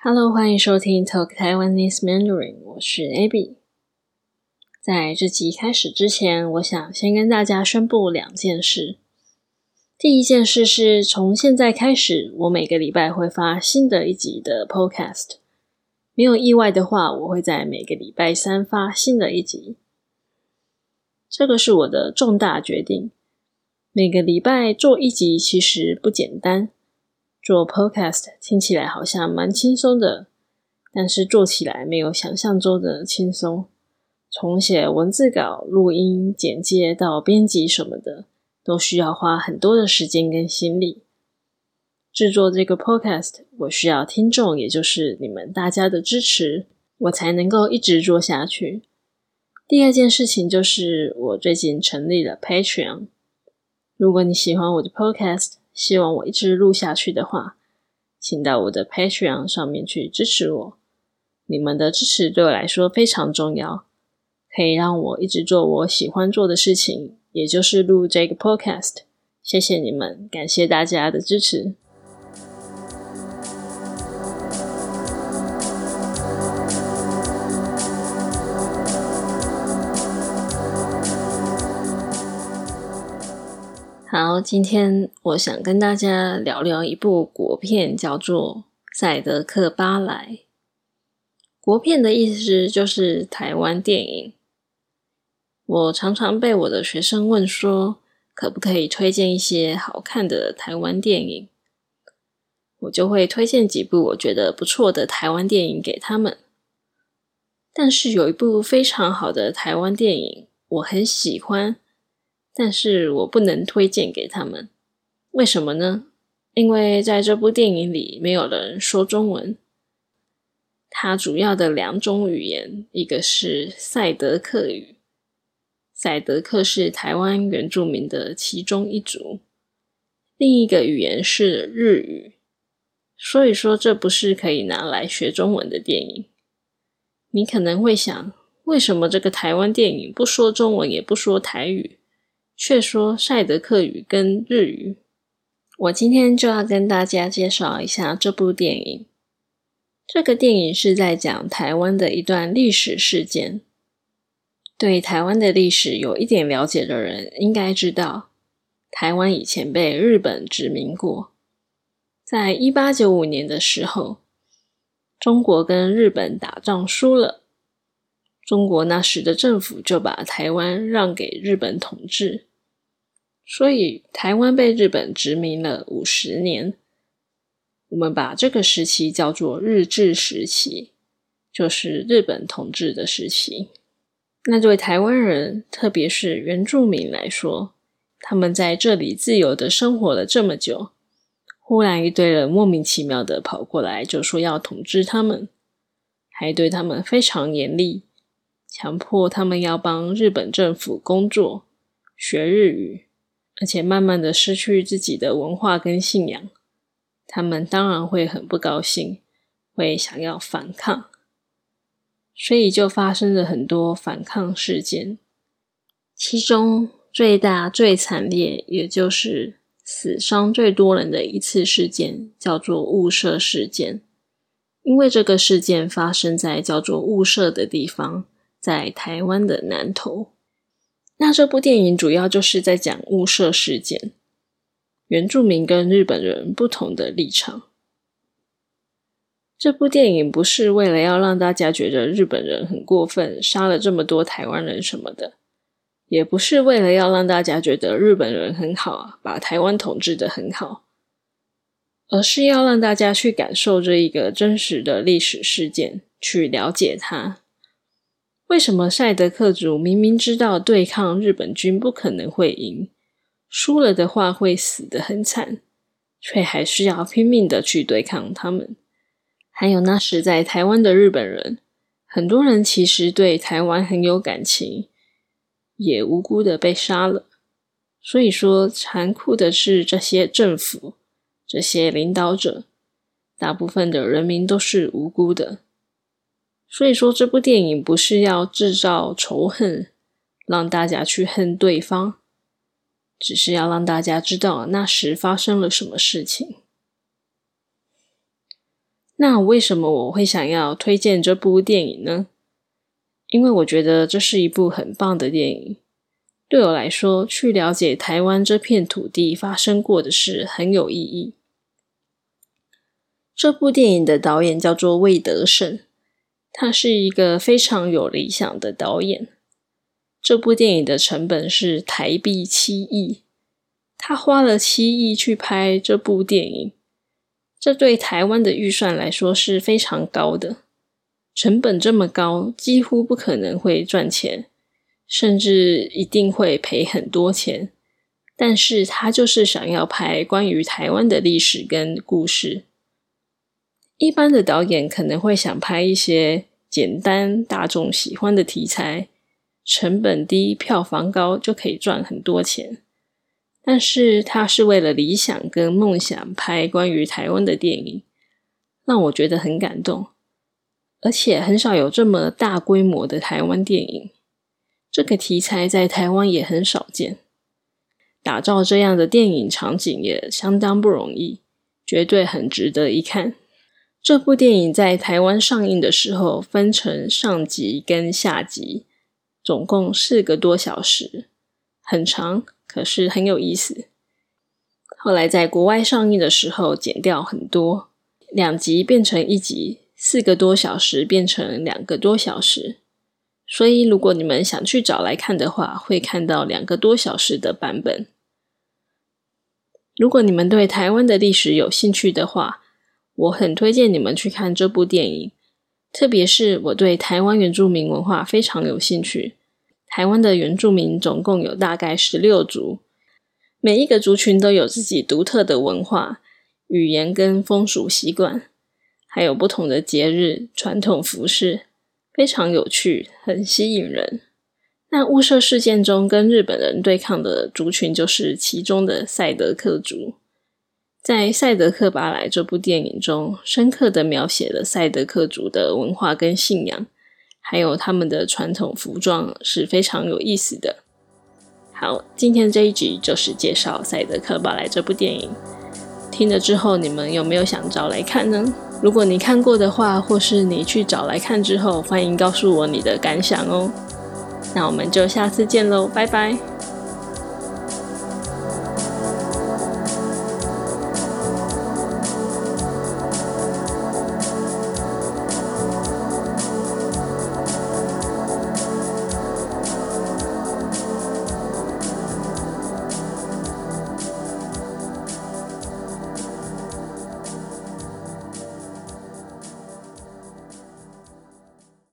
Hello，欢迎收听 Talk Taiwanese Mandarin，我是 Abby。在这集开始之前，我想先跟大家宣布两件事。第一件事是从现在开始，我每个礼拜会发新的一集的 Podcast。没有意外的话，我会在每个礼拜三发新的一集。这个是我的重大决定。每个礼拜做一集其实不简单。做 Podcast 听起来好像蛮轻松的，但是做起来没有想象中的轻松。从写文字稿、录音、剪接到编辑什么的，都需要花很多的时间跟心力。制作这个 Podcast，我需要听众，也就是你们大家的支持，我才能够一直做下去。第二件事情就是，我最近成立了 Patreon。如果你喜欢我的 Podcast，希望我一直录下去的话，请到我的 Patreon 上面去支持我。你们的支持对我来说非常重要，可以让我一直做我喜欢做的事情，也就是录这个 Podcast。谢谢你们，感谢大家的支持。好，今天我想跟大家聊聊一部国片，叫做《赛德克巴莱》。国片的意思就是台湾电影。我常常被我的学生问说，可不可以推荐一些好看的台湾电影？我就会推荐几部我觉得不错的台湾电影给他们。但是有一部非常好的台湾电影，我很喜欢。但是我不能推荐给他们，为什么呢？因为在这部电影里没有人说中文。它主要的两种语言，一个是赛德克语，赛德克是台湾原住民的其中一族；另一个语言是日语。所以说，这不是可以拿来学中文的电影。你可能会想，为什么这个台湾电影不说中文，也不说台语？却说赛德克语跟日语，我今天就要跟大家介绍一下这部电影。这个电影是在讲台湾的一段历史事件。对台湾的历史有一点了解的人，应该知道，台湾以前被日本殖民过。在一八九五年的时候，中国跟日本打仗输了，中国那时的政府就把台湾让给日本统治。所以，台湾被日本殖民了五十年。我们把这个时期叫做日治时期，就是日本统治的时期。那对台湾人，特别是原住民来说，他们在这里自由的生活了这么久，忽然一堆人莫名其妙的跑过来，就说要统治他们，还对他们非常严厉，强迫他们要帮日本政府工作，学日语。而且慢慢的失去自己的文化跟信仰，他们当然会很不高兴，会想要反抗，所以就发生了很多反抗事件。其中最大最惨烈，也就是死伤最多人的一次事件，叫做雾社事件。因为这个事件发生在叫做雾社的地方，在台湾的南投。那这部电影主要就是在讲雾社事件，原住民跟日本人不同的立场。这部电影不是为了要让大家觉得日本人很过分，杀了这么多台湾人什么的，也不是为了要让大家觉得日本人很好啊，把台湾统治的很好，而是要让大家去感受这一个真实的历史事件，去了解它。为什么赛德克族明明知道对抗日本军不可能会赢，输了的话会死得很惨，却还是要拼命的去对抗他们？还有那时在台湾的日本人，很多人其实对台湾很有感情，也无辜的被杀了。所以说，残酷的是这些政府、这些领导者，大部分的人民都是无辜的。所以说，这部电影不是要制造仇恨，让大家去恨对方，只是要让大家知道那时发生了什么事情。那为什么我会想要推荐这部电影呢？因为我觉得这是一部很棒的电影。对我来说，去了解台湾这片土地发生过的事很有意义。这部电影的导演叫做魏德胜，他是一个非常有理想的导演。这部电影的成本是台币七亿，他花了七亿去拍这部电影，这对台湾的预算来说是非常高的。成本这么高，几乎不可能会赚钱。甚至一定会赔很多钱，但是他就是想要拍关于台湾的历史跟故事。一般的导演可能会想拍一些简单、大众喜欢的题材，成本低、票房高就可以赚很多钱。但是他是为了理想跟梦想拍关于台湾的电影，让我觉得很感动。而且很少有这么大规模的台湾电影。这个题材在台湾也很少见，打造这样的电影场景也相当不容易，绝对很值得一看。这部电影在台湾上映的时候分成上集跟下集，总共四个多小时，很长，可是很有意思。后来在国外上映的时候剪掉很多，两集变成一集，四个多小时变成两个多小时。所以，如果你们想去找来看的话，会看到两个多小时的版本。如果你们对台湾的历史有兴趣的话，我很推荐你们去看这部电影。特别是我对台湾原住民文化非常有兴趣。台湾的原住民总共有大概十六族，每一个族群都有自己独特的文化、语言跟风俗习惯，还有不同的节日、传统服饰。非常有趣，很吸引人。那雾社事件中跟日本人对抗的族群就是其中的赛德克族。在《赛德克巴莱》这部电影中，深刻的描写了赛德克族的文化跟信仰，还有他们的传统服装是非常有意思的。好，今天这一集就是介绍《赛德克巴莱》这部电影。听了之后，你们有没有想找来看呢？如果你看过的话，或是你去找来看之后，欢迎告诉我你的感想哦。那我们就下次见喽，拜拜。